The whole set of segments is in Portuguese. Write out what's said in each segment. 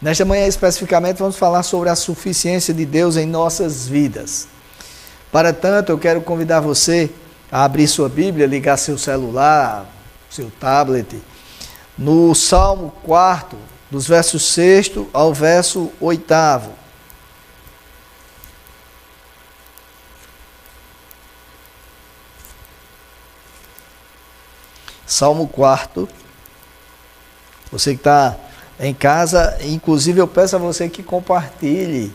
Nesta manhã, especificamente, vamos falar sobre a suficiência de Deus em nossas vidas. Para tanto, eu quero convidar você a abrir sua Bíblia, ligar seu celular, seu tablet, no Salmo 4, dos versos 6 ao verso 8. Salmo 4. Você que está em casa. Inclusive, eu peço a você que compartilhe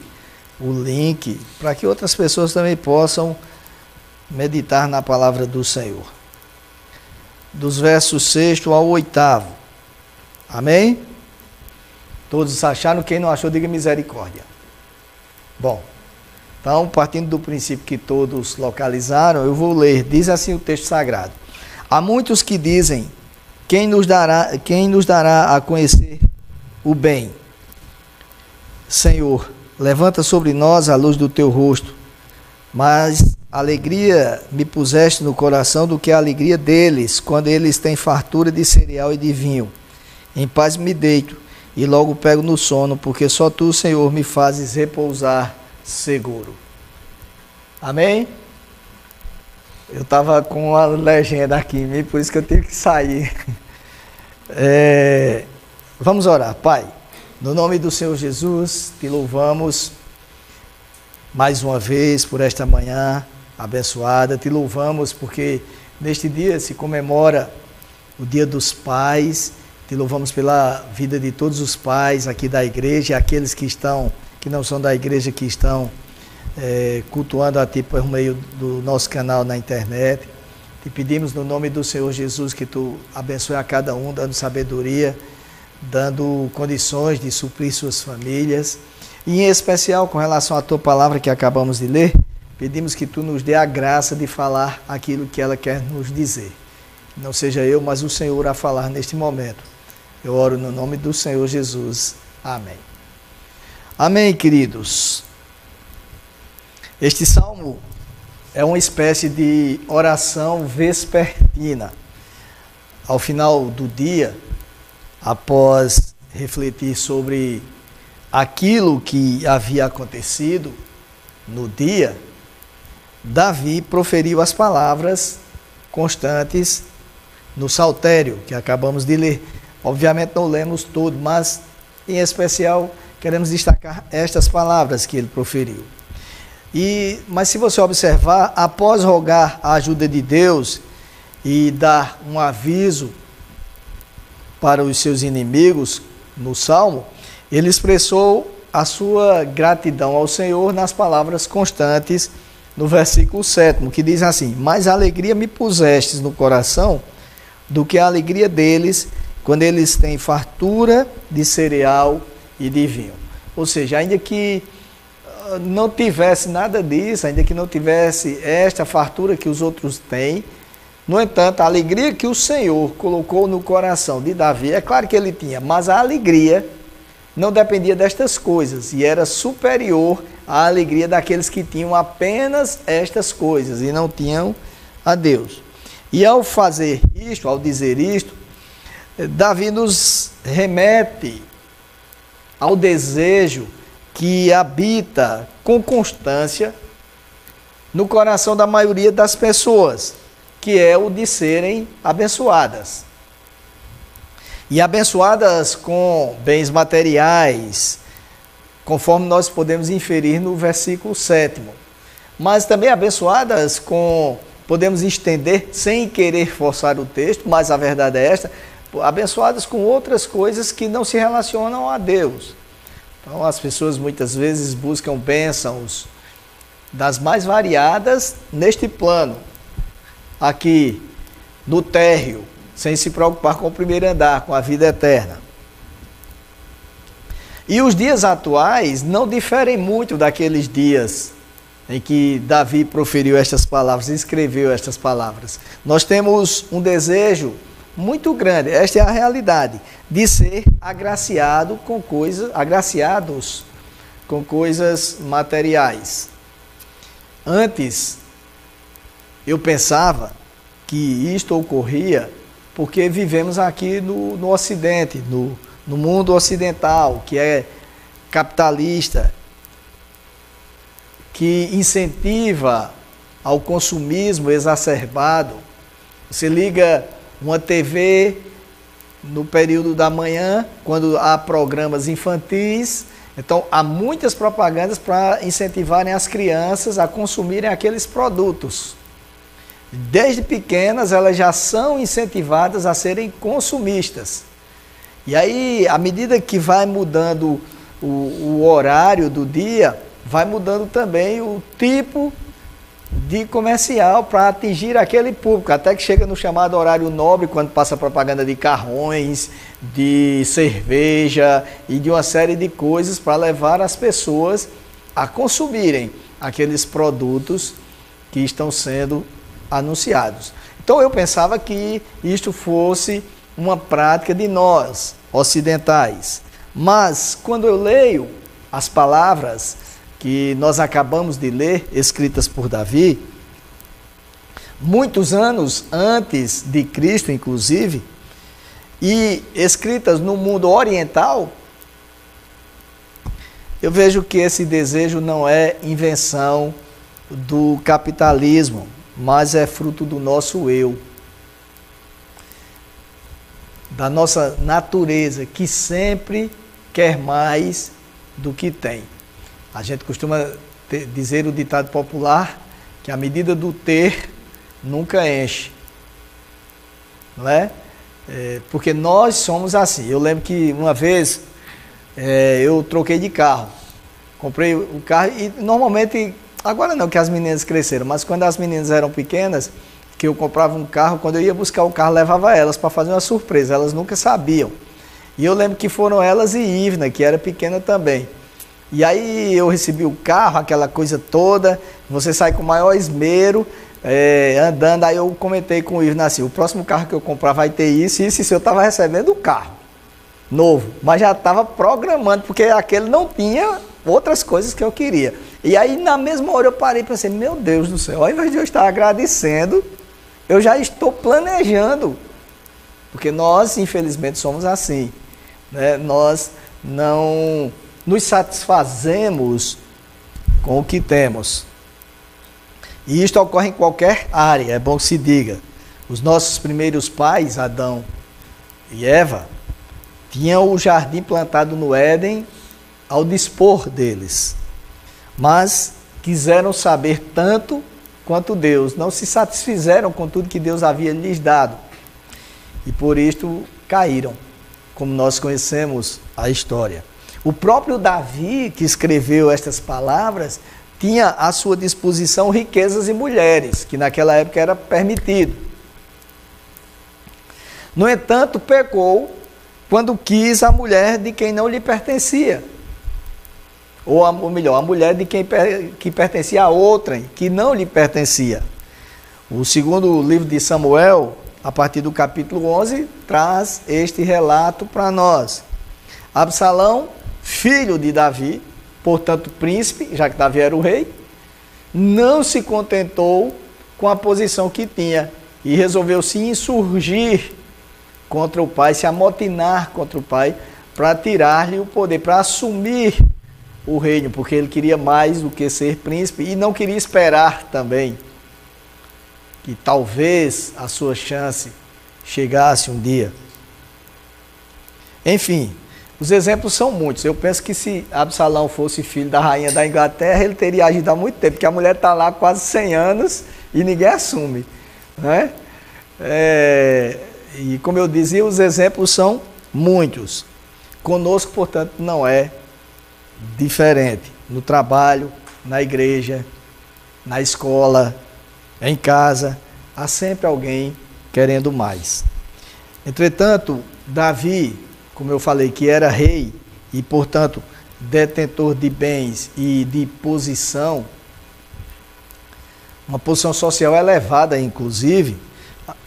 o link para que outras pessoas também possam meditar na palavra do Senhor. Dos versos 6 ao 8. Amém? Todos acharam? Quem não achou, diga misericórdia. Bom, então, partindo do princípio que todos localizaram, eu vou ler. Diz assim o texto sagrado: Há muitos que dizem: Quem nos dará, quem nos dará a conhecer o bem. Senhor, levanta sobre nós a luz do teu rosto, mas alegria me puseste no coração do que a alegria deles, quando eles têm fartura de cereal e de vinho. Em paz me deito e logo pego no sono, porque só tu, Senhor, me fazes repousar seguro. Amém? Eu estava com a legenda aqui, por isso que eu tive que sair. É, Vamos orar, Pai. No nome do Senhor Jesus, te louvamos mais uma vez por esta manhã abençoada. Te louvamos porque neste dia se comemora o Dia dos Pais. Te louvamos pela vida de todos os pais aqui da igreja, aqueles que estão, que não são da igreja, que estão é, cultuando a Ti por meio do nosso canal na internet. Te pedimos no nome do Senhor Jesus que Tu abençoe a cada um, dando sabedoria dando condições de suprir suas famílias. E em especial com relação à tua palavra que acabamos de ler, pedimos que tu nos dê a graça de falar aquilo que ela quer nos dizer. Não seja eu, mas o Senhor a falar neste momento. Eu oro no nome do Senhor Jesus. Amém. Amém, queridos. Este salmo é uma espécie de oração vespertina. Ao final do dia, após refletir sobre aquilo que havia acontecido no dia, Davi proferiu as palavras constantes no saltério que acabamos de ler. Obviamente não lemos todo, mas em especial queremos destacar estas palavras que ele proferiu. E, mas se você observar, após rogar a ajuda de Deus e dar um aviso para os seus inimigos no Salmo, ele expressou a sua gratidão ao Senhor nas palavras constantes no versículo 7, que diz assim: Mais alegria me pusestes no coração do que a alegria deles quando eles têm fartura de cereal e de vinho. Ou seja, ainda que ah, não tivesse nada disso, ainda que não tivesse esta fartura que os outros têm, no entanto, a alegria que o Senhor colocou no coração de Davi, é claro que ele tinha, mas a alegria não dependia destas coisas e era superior à alegria daqueles que tinham apenas estas coisas e não tinham a Deus. E ao fazer isto, ao dizer isto, Davi nos remete ao desejo que habita com constância no coração da maioria das pessoas que é o de serem abençoadas. E abençoadas com bens materiais, conforme nós podemos inferir no versículo 7. Mas também abençoadas com, podemos estender sem querer forçar o texto, mas a verdade é esta, abençoadas com outras coisas que não se relacionam a Deus. Então as pessoas muitas vezes buscam bênçãos das mais variadas neste plano, aqui no térreo, sem se preocupar com o primeiro andar, com a vida eterna. E os dias atuais não diferem muito daqueles dias em que Davi proferiu estas palavras, escreveu estas palavras. Nós temos um desejo muito grande, esta é a realidade, de ser agraciado com coisas, agraciados com coisas materiais. Antes eu pensava que isto ocorria porque vivemos aqui no, no Ocidente, no, no mundo ocidental, que é capitalista, que incentiva ao consumismo exacerbado. Você liga uma TV no período da manhã, quando há programas infantis, então há muitas propagandas para incentivarem as crianças a consumirem aqueles produtos. Desde pequenas elas já são incentivadas a serem consumistas. E aí, à medida que vai mudando o, o horário do dia, vai mudando também o tipo de comercial para atingir aquele público, até que chega no chamado horário nobre, quando passa propaganda de carrões, de cerveja e de uma série de coisas para levar as pessoas a consumirem aqueles produtos que estão sendo anunciados. Então eu pensava que isto fosse uma prática de nós, ocidentais. Mas quando eu leio as palavras que nós acabamos de ler, escritas por Davi, muitos anos antes de Cristo, inclusive, e escritas no mundo oriental, eu vejo que esse desejo não é invenção do capitalismo, mas é fruto do nosso eu, da nossa natureza, que sempre quer mais do que tem. A gente costuma ter, dizer o ditado popular que a medida do ter nunca enche. Não é? é porque nós somos assim. Eu lembro que uma vez é, eu troquei de carro. Comprei o carro e normalmente, agora não que as meninas cresceram, mas quando as meninas eram pequenas, que eu comprava um carro, quando eu ia buscar o carro, levava elas para fazer uma surpresa. Elas nunca sabiam. E eu lembro que foram elas e Ivna, que era pequena também. E aí eu recebi o carro, aquela coisa toda, você sai com o maior esmero, é, andando, aí eu comentei com o Ivo assim, o próximo carro que eu comprar vai ter isso, isso, isso, eu estava recebendo o carro novo, mas já estava programando, porque aquele não tinha outras coisas que eu queria. E aí na mesma hora eu parei e pensei, meu Deus do céu, ao invés de eu estar agradecendo, eu já estou planejando. Porque nós, infelizmente, somos assim. Né? Nós não nos satisfazemos com o que temos. E isto ocorre em qualquer área, é bom que se diga. Os nossos primeiros pais, Adão e Eva, tinham o jardim plantado no Éden ao dispor deles. Mas quiseram saber tanto quanto Deus, não se satisfizeram com tudo que Deus havia lhes dado. E por isto caíram, como nós conhecemos a história. O próprio Davi, que escreveu estas palavras, tinha à sua disposição riquezas e mulheres, que naquela época era permitido. No entanto, pecou quando quis a mulher de quem não lhe pertencia. Ou, a, ou melhor, a mulher de quem que pertencia a outra, que não lhe pertencia. O segundo livro de Samuel, a partir do capítulo 11, traz este relato para nós. Absalão filho de Davi, portanto príncipe, já que Davi era o rei, não se contentou com a posição que tinha e resolveu se insurgir contra o pai, se amotinar contra o pai, para tirar-lhe o poder, para assumir o reino, porque ele queria mais do que ser príncipe e não queria esperar também que talvez a sua chance chegasse um dia. Enfim, os exemplos são muitos. Eu penso que se Absalão fosse filho da rainha da Inglaterra, ele teria agido há muito tempo, porque a mulher está lá quase 100 anos e ninguém assume. Né? É, e como eu dizia, os exemplos são muitos. Conosco, portanto, não é diferente. No trabalho, na igreja, na escola, em casa, há sempre alguém querendo mais. Entretanto, Davi como eu falei, que era rei e, portanto, detentor de bens e de posição, uma posição social elevada, inclusive,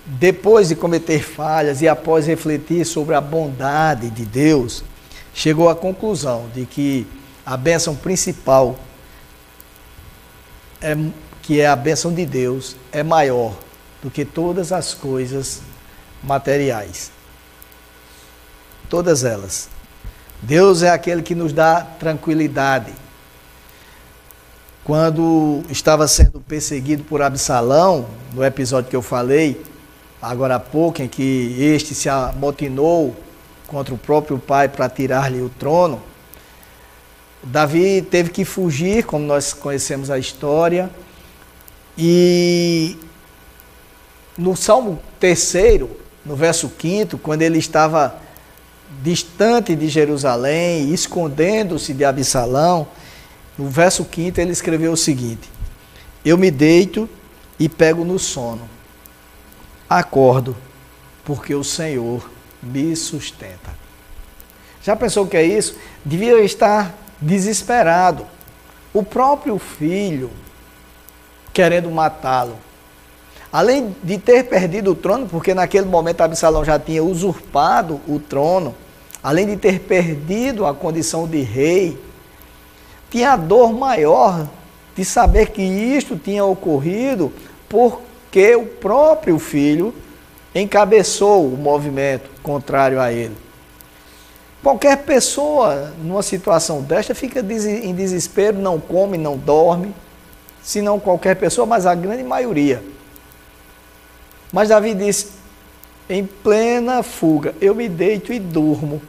depois de cometer falhas e após refletir sobre a bondade de Deus, chegou à conclusão de que a bênção principal, é, que é a bênção de Deus, é maior do que todas as coisas materiais. todas elas. Deus é aquele que nos dá tranquilidade. Quando estava sendo perseguido por Absalão, no episódio que eu falei, agora há pouco, em que este se amotinou contra o próprio pai para tirar-lhe o trono, Davi teve que fugir, como nós conhecemos a história, e no Salmo 3, no verso 5, quando ele estava distante de Jerusalém, escondendo-se de Absalão, no verso 5 ele escreveu o seguinte: Eu me deito e pego no sono. Acordo, porque o Senhor me sustenta. Já pensou o que é isso? Devia estar desesperado. O próprio filho querendo matá-lo. Além de ter perdido o trono, porque naquele momento Absalão já tinha usurpado o trono, além de ter perdido a condição de rei, tinha a dor maior de saber que isto tinha ocorrido porque o próprio filho encabeçou o movimento contrário a ele. Qualquer pessoa numa situação desta fica em desespero, não come, não dorme, se não qualquer pessoa, mas a grande maioria. Mas Davi disse: em plena fuga, eu me deito e durmo,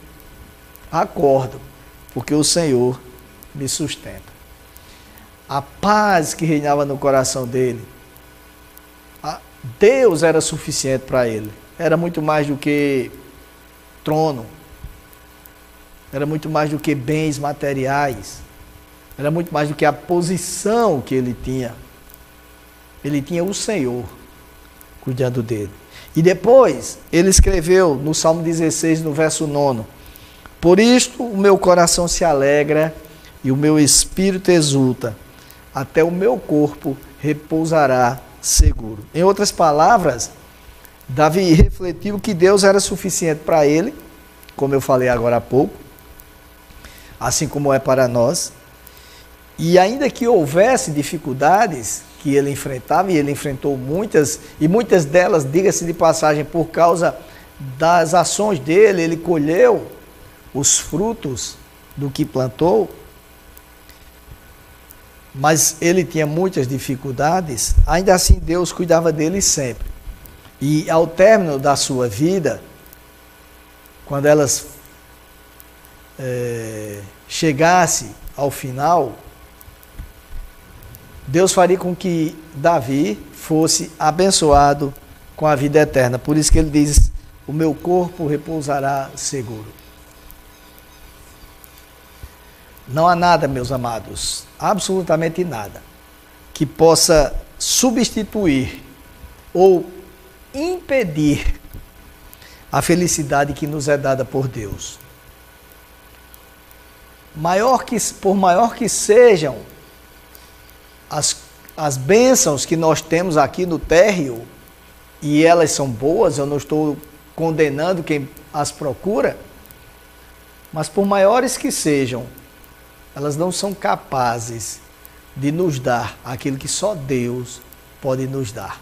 acordo, porque o Senhor me sustenta. A paz que reinava no coração dele, Deus era suficiente para ele. Era muito mais do que trono, era muito mais do que bens materiais, era muito mais do que a posição que ele tinha. Ele tinha o Senhor cuidando dele. E depois ele escreveu no Salmo 16, no verso 9: Por isto o meu coração se alegra e o meu espírito exulta, até o meu corpo repousará seguro. Em outras palavras, Davi refletiu que Deus era suficiente para ele, como eu falei agora há pouco, assim como é para nós. E ainda que houvesse dificuldades que ele enfrentava, e ele enfrentou muitas, e muitas delas, diga-se de passagem, por causa das ações dele, ele colheu os frutos do que plantou mas ele tinha muitas dificuldades, ainda assim Deus cuidava dele sempre. E ao término da sua vida, quando elas é, chegasse ao final, Deus faria com que Davi fosse abençoado com a vida eterna. Por isso que ele diz: O meu corpo repousará seguro. Não há nada, meus amados, absolutamente nada, que possa substituir ou impedir a felicidade que nos é dada por Deus. Maior que, por maior que sejam as, as bênçãos que nós temos aqui no térreo, e elas são boas, eu não estou condenando quem as procura, mas por maiores que sejam, elas não são capazes de nos dar aquilo que só Deus pode nos dar.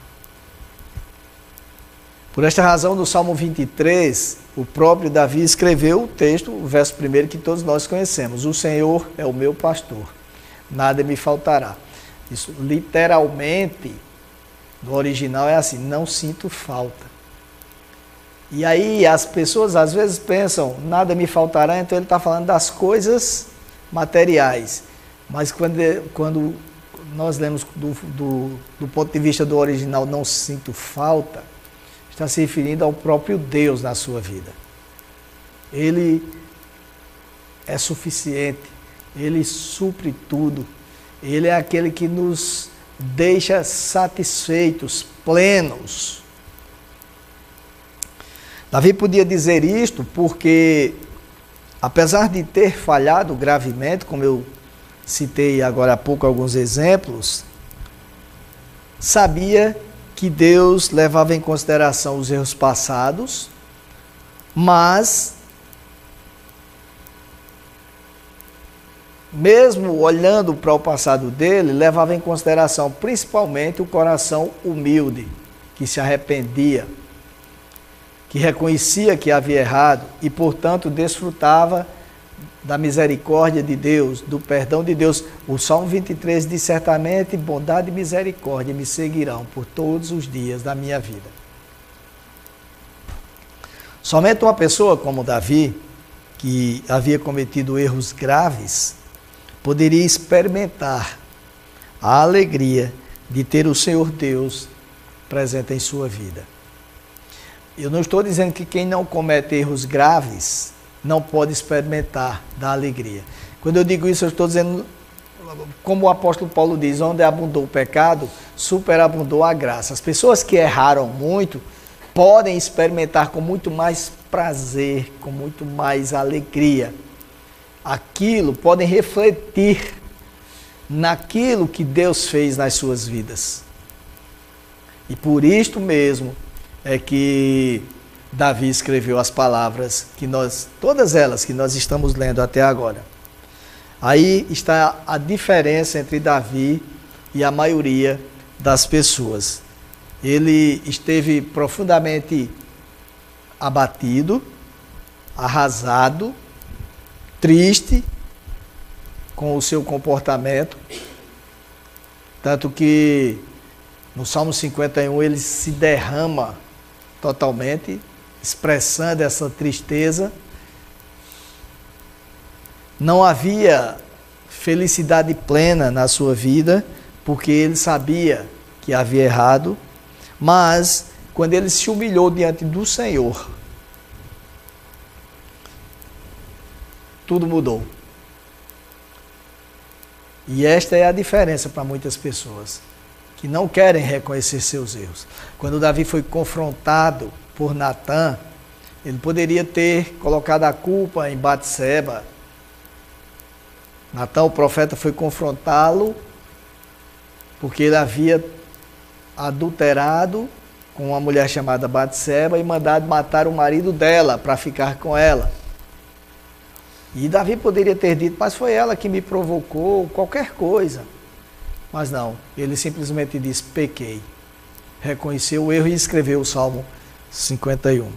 Por esta razão, no Salmo 23, o próprio Davi escreveu o texto, o verso primeiro que todos nós conhecemos: O Senhor é o meu pastor, nada me faltará. Isso literalmente, no original é assim: não sinto falta. E aí as pessoas às vezes pensam, nada me faltará, então ele está falando das coisas materiais. Mas quando, quando nós lemos do, do, do ponto de vista do original, não sinto falta, está se referindo ao próprio Deus na sua vida. Ele é suficiente, ele supre tudo, ele é aquele que nos deixa satisfeitos, plenos. Davi podia dizer isto porque apesar de ter falhado gravemente, como eu citei agora há pouco alguns exemplos, sabia que Deus levava em consideração os erros passados, mas mesmo olhando para o passado dele, levava em consideração principalmente o coração humilde, que se arrependia que reconhecia que havia errado e, portanto, desfrutava da misericórdia de Deus, do perdão de Deus. O Salmo 23 diz: Certamente bondade e misericórdia me seguirão por todos os dias da minha vida. Somente uma pessoa como Davi, que havia cometido erros graves, poderia experimentar a alegria de ter o Senhor Deus presente em sua vida. Eu não estou dizendo que quem não comete erros graves não pode experimentar da alegria. Quando eu digo isso, eu estou dizendo, como o apóstolo Paulo diz, onde abundou o pecado, superabundou a graça. As pessoas que erraram muito podem experimentar com muito mais prazer, com muito mais alegria. Aquilo, podem refletir naquilo que Deus fez nas suas vidas. E por isto mesmo é que Davi escreveu as palavras que nós, todas elas que nós estamos lendo até agora. Aí está a diferença entre Davi e a maioria das pessoas. Ele esteve profundamente abatido, arrasado, triste com o seu comportamento, tanto que no Salmo 51 ele se derrama totalmente expressando essa tristeza. Não havia felicidade plena na sua vida, porque ele sabia que havia errado, mas quando ele se humilhou diante do Senhor, tudo mudou. E esta é a diferença para muitas pessoas que não querem reconhecer seus erros. Quando Davi foi confrontado por Natã, ele poderia ter colocado a culpa em Batseba. Natã, o profeta, foi confrontá-lo porque ele havia adulterado com uma mulher chamada Batseba e mandado matar o marido dela para ficar com ela. E Davi poderia ter dito, mas foi ela que me provocou, qualquer coisa. Mas não, ele simplesmente disse: pequei. Reconheceu o erro e escreveu o Salmo 51.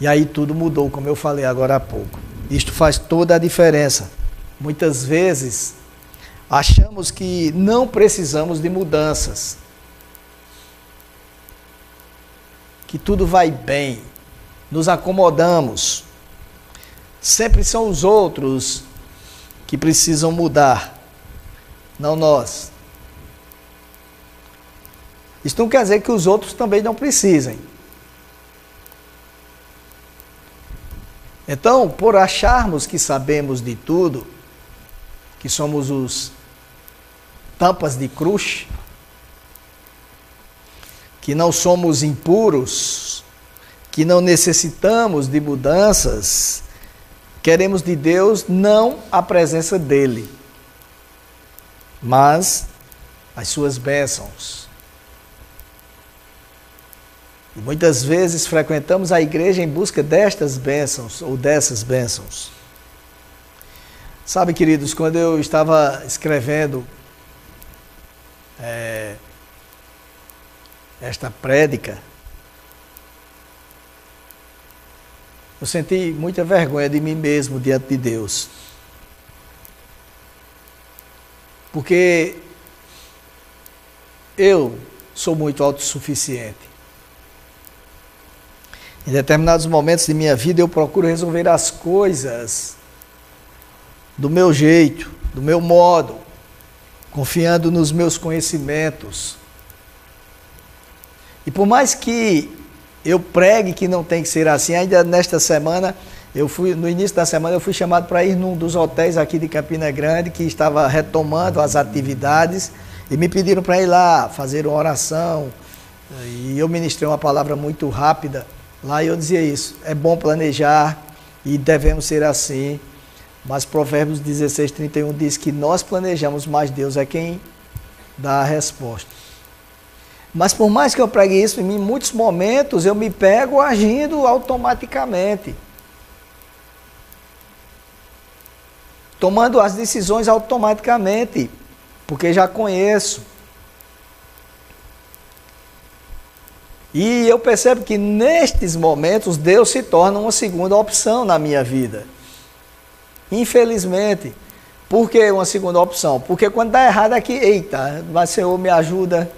E aí tudo mudou, como eu falei agora há pouco. Isto faz toda a diferença. Muitas vezes achamos que não precisamos de mudanças. Que tudo vai bem. Nos acomodamos. Sempre são os outros que precisam mudar, não nós. Isso não quer dizer que os outros também não precisem. Então, por acharmos que sabemos de tudo, que somos os tampas de cruz, que não somos impuros, que não necessitamos de mudanças, queremos de Deus não a presença dele, mas as suas bênçãos. E muitas vezes frequentamos a igreja em busca destas bênçãos ou dessas bênçãos. Sabe, queridos, quando eu estava escrevendo é, esta prédica, eu senti muita vergonha de mim mesmo diante de Deus. Porque eu sou muito autossuficiente. Em determinados momentos de minha vida eu procuro resolver as coisas do meu jeito, do meu modo, confiando nos meus conhecimentos. E por mais que eu pregue que não tem que ser assim, ainda nesta semana, eu fui no início da semana eu fui chamado para ir num dos hotéis aqui de Campina Grande que estava retomando as atividades e me pediram para ir lá fazer uma oração. E eu ministrei uma palavra muito rápida Lá eu dizia isso. É bom planejar e devemos ser assim. Mas Provérbios 16, 31 diz que nós planejamos, mas Deus é quem dá a resposta. Mas por mais que eu pregue isso, em muitos momentos eu me pego agindo automaticamente. Tomando as decisões automaticamente, porque já conheço. E eu percebo que nestes momentos Deus se torna uma segunda opção na minha vida. Infelizmente. Por que uma segunda opção? Porque quando dá errado aqui, eita, vai Senhor, me ajuda.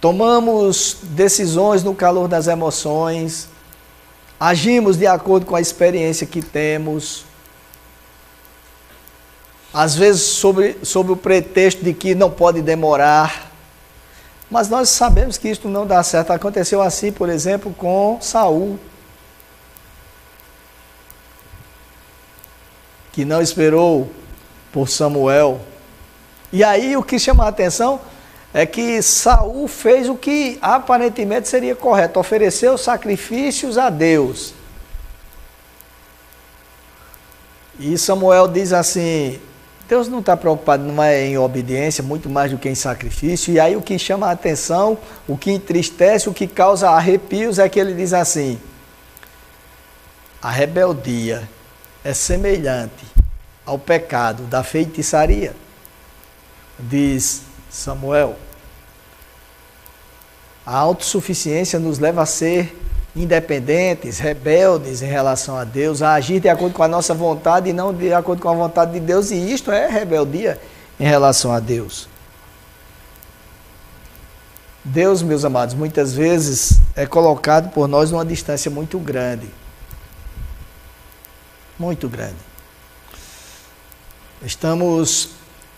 Tomamos decisões no calor das emoções, agimos de acordo com a experiência que temos. Às vezes, sobre, sobre o pretexto de que não pode demorar. Mas nós sabemos que isto não dá certo. Aconteceu assim, por exemplo, com Saul. Que não esperou por Samuel. E aí o que chama a atenção é que Saul fez o que aparentemente seria correto, ofereceu sacrifícios a Deus. E Samuel diz assim: Deus não está preocupado não é em obediência, muito mais do que em sacrifício. E aí o que chama a atenção, o que entristece, o que causa arrepios é que ele diz assim: a rebeldia é semelhante ao pecado da feitiçaria. Diz Samuel. A autossuficiência nos leva a ser independentes, rebeldes em relação a Deus, a agir de acordo com a nossa vontade e não de acordo com a vontade de Deus, e isto é rebeldia em relação a Deus. Deus, meus amados, muitas vezes é colocado por nós numa distância muito grande. Muito grande. Estamos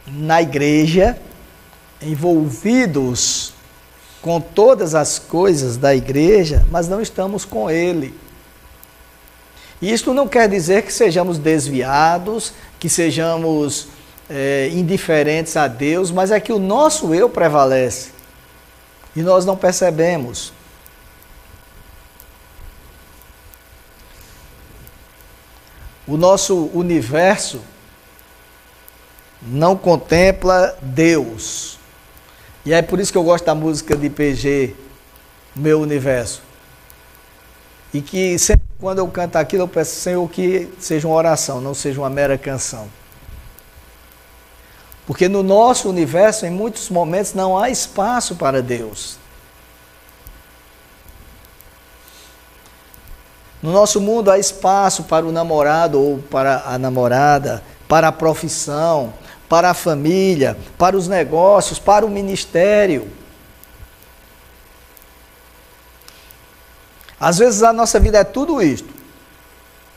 na igreja, envolvidos com todas as coisas da igreja, mas não estamos com Ele. Isto não quer dizer que sejamos desviados, que sejamos é, indiferentes a Deus, mas é que o nosso eu prevalece e nós não percebemos. O nosso universo não contempla Deus. E é por isso que eu gosto da música de PG, Meu Universo. E que sempre quando eu canto aquilo, eu peço, Senhor, que seja uma oração, não seja uma mera canção. Porque no nosso universo, em muitos momentos, não há espaço para Deus. No nosso mundo há espaço para o namorado ou para a namorada, para a profissão, para a família, para os negócios, para o ministério. Às vezes a nossa vida é tudo isto,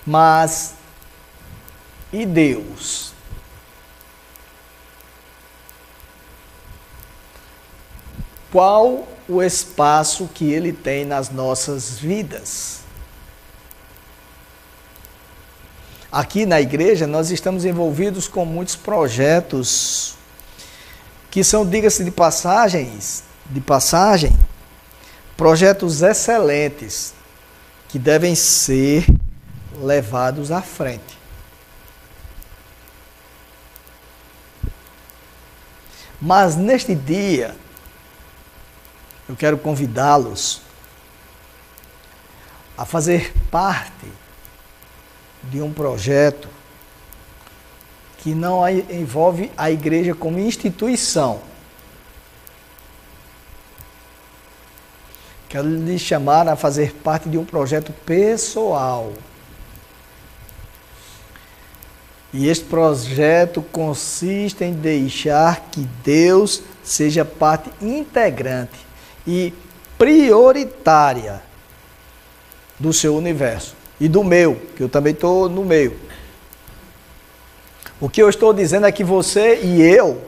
mas e Deus? Qual o espaço que Ele tem nas nossas vidas? Aqui na igreja nós estamos envolvidos com muitos projetos que são, diga-se de passagens, de passagem, projetos excelentes que devem ser levados à frente. Mas neste dia, eu quero convidá-los a fazer parte de um projeto que não envolve a igreja como instituição. Quero lhe chamar a fazer parte de um projeto pessoal. E este projeto consiste em deixar que Deus seja parte integrante e prioritária do seu universo e do meu, que eu também estou no meio. O que eu estou dizendo é que você e eu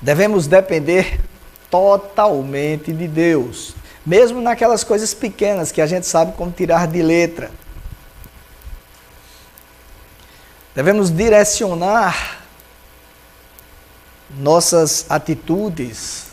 devemos depender totalmente de Deus, mesmo naquelas coisas pequenas que a gente sabe como tirar de letra. Devemos direcionar nossas atitudes,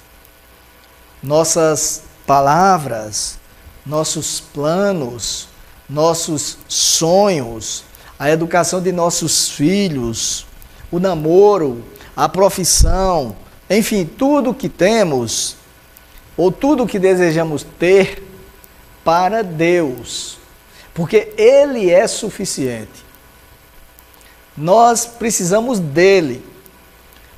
nossas palavras, nossos planos, nossos sonhos, a educação de nossos filhos, o namoro, a profissão, enfim, tudo que temos ou tudo que desejamos ter para Deus, porque Ele é suficiente. Nós precisamos dele.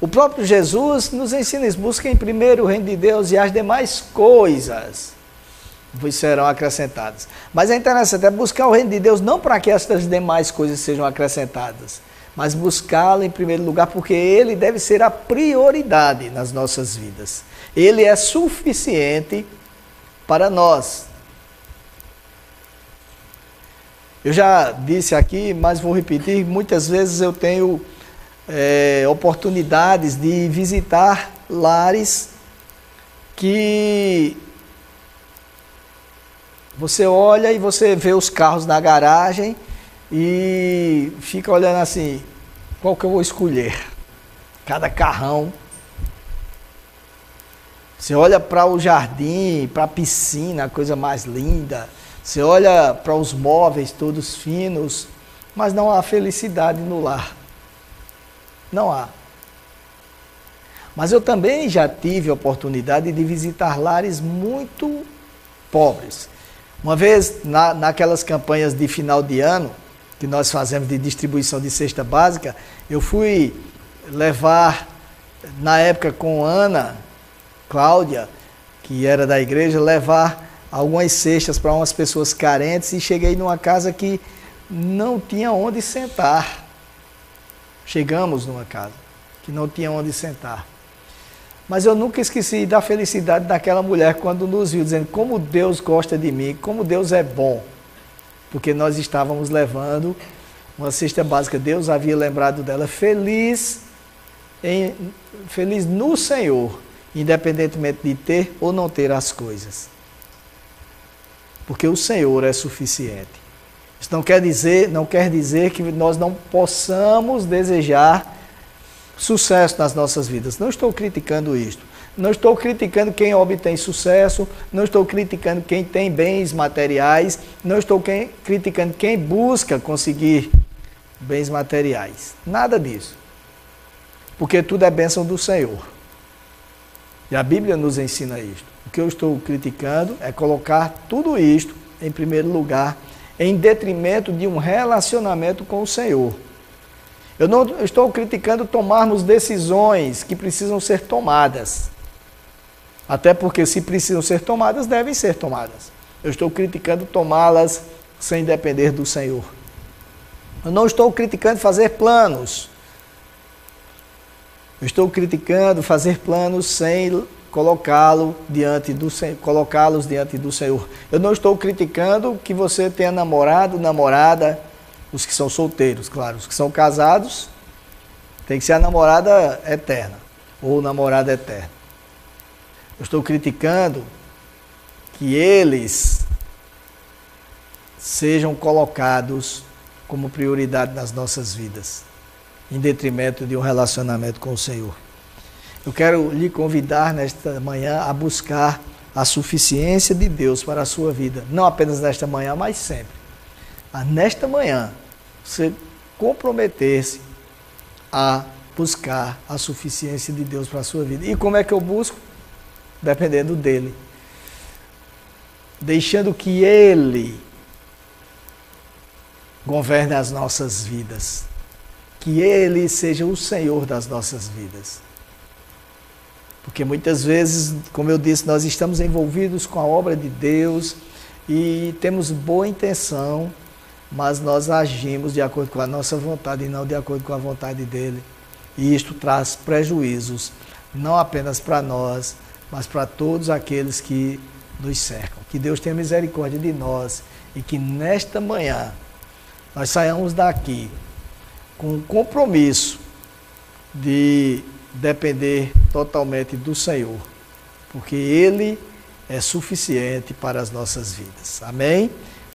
O próprio Jesus nos ensina isso: busquem primeiro o reino de Deus e as demais coisas serão acrescentadas. Mas é interessante, é buscar o reino de Deus não para que essas demais coisas sejam acrescentadas, mas buscá-lo em primeiro lugar, porque ele deve ser a prioridade nas nossas vidas. Ele é suficiente para nós. Eu já disse aqui, mas vou repetir: muitas vezes eu tenho é, oportunidades de visitar lares que você olha e você vê os carros na garagem e fica olhando assim, qual que eu vou escolher? Cada carrão. Você olha para o jardim, para a piscina, a coisa mais linda. Você olha para os móveis todos finos, mas não há felicidade no lar. Não há. Mas eu também já tive a oportunidade de visitar lares muito pobres. Uma vez, na, naquelas campanhas de final de ano, que nós fazemos de distribuição de cesta básica, eu fui levar, na época com Ana, Cláudia, que era da igreja, levar algumas cestas para umas pessoas carentes e cheguei numa casa que não tinha onde sentar. Chegamos numa casa que não tinha onde sentar. Mas eu nunca esqueci da felicidade daquela mulher quando nos viu, dizendo como Deus gosta de mim, como Deus é bom. Porque nós estávamos levando uma cesta básica, Deus havia lembrado dela, feliz, em, feliz no Senhor, independentemente de ter ou não ter as coisas. Porque o Senhor é suficiente. Isso não quer dizer, não quer dizer que nós não possamos desejar sucesso nas nossas vidas. Não estou criticando isto. Não estou criticando quem obtém sucesso, não estou criticando quem tem bens materiais, não estou quem, criticando quem busca conseguir bens materiais. Nada disso. Porque tudo é bênção do Senhor. E a Bíblia nos ensina isto. O que eu estou criticando é colocar tudo isto em primeiro lugar em detrimento de um relacionamento com o Senhor. Eu não estou criticando tomarmos decisões que precisam ser tomadas. Até porque, se precisam ser tomadas, devem ser tomadas. Eu estou criticando tomá-las sem depender do Senhor. Eu não estou criticando fazer planos. Eu estou criticando fazer planos sem colocá-lo diante do colocá-los diante do Senhor. Eu não estou criticando que você tenha namorado, namorada, os que são solteiros, claro, os que são casados, tem que ser a namorada eterna ou namorada eterna. Eu estou criticando que eles sejam colocados como prioridade nas nossas vidas, em detrimento de um relacionamento com o Senhor. Eu quero lhe convidar nesta manhã a buscar a suficiência de Deus para a sua vida, não apenas nesta manhã, mas sempre. A nesta manhã, você comprometer-se a buscar a suficiência de Deus para a sua vida. E como é que eu busco? Dependendo dele. Deixando que ele governe as nossas vidas. Que ele seja o Senhor das nossas vidas. Porque muitas vezes, como eu disse, nós estamos envolvidos com a obra de Deus e temos boa intenção, mas nós agimos de acordo com a nossa vontade e não de acordo com a vontade dele. E isto traz prejuízos, não apenas para nós, mas para todos aqueles que nos cercam. Que Deus tenha misericórdia de nós e que nesta manhã nós saiamos daqui com um compromisso de depender totalmente do Senhor, porque Ele é suficiente para as nossas vidas. Amém?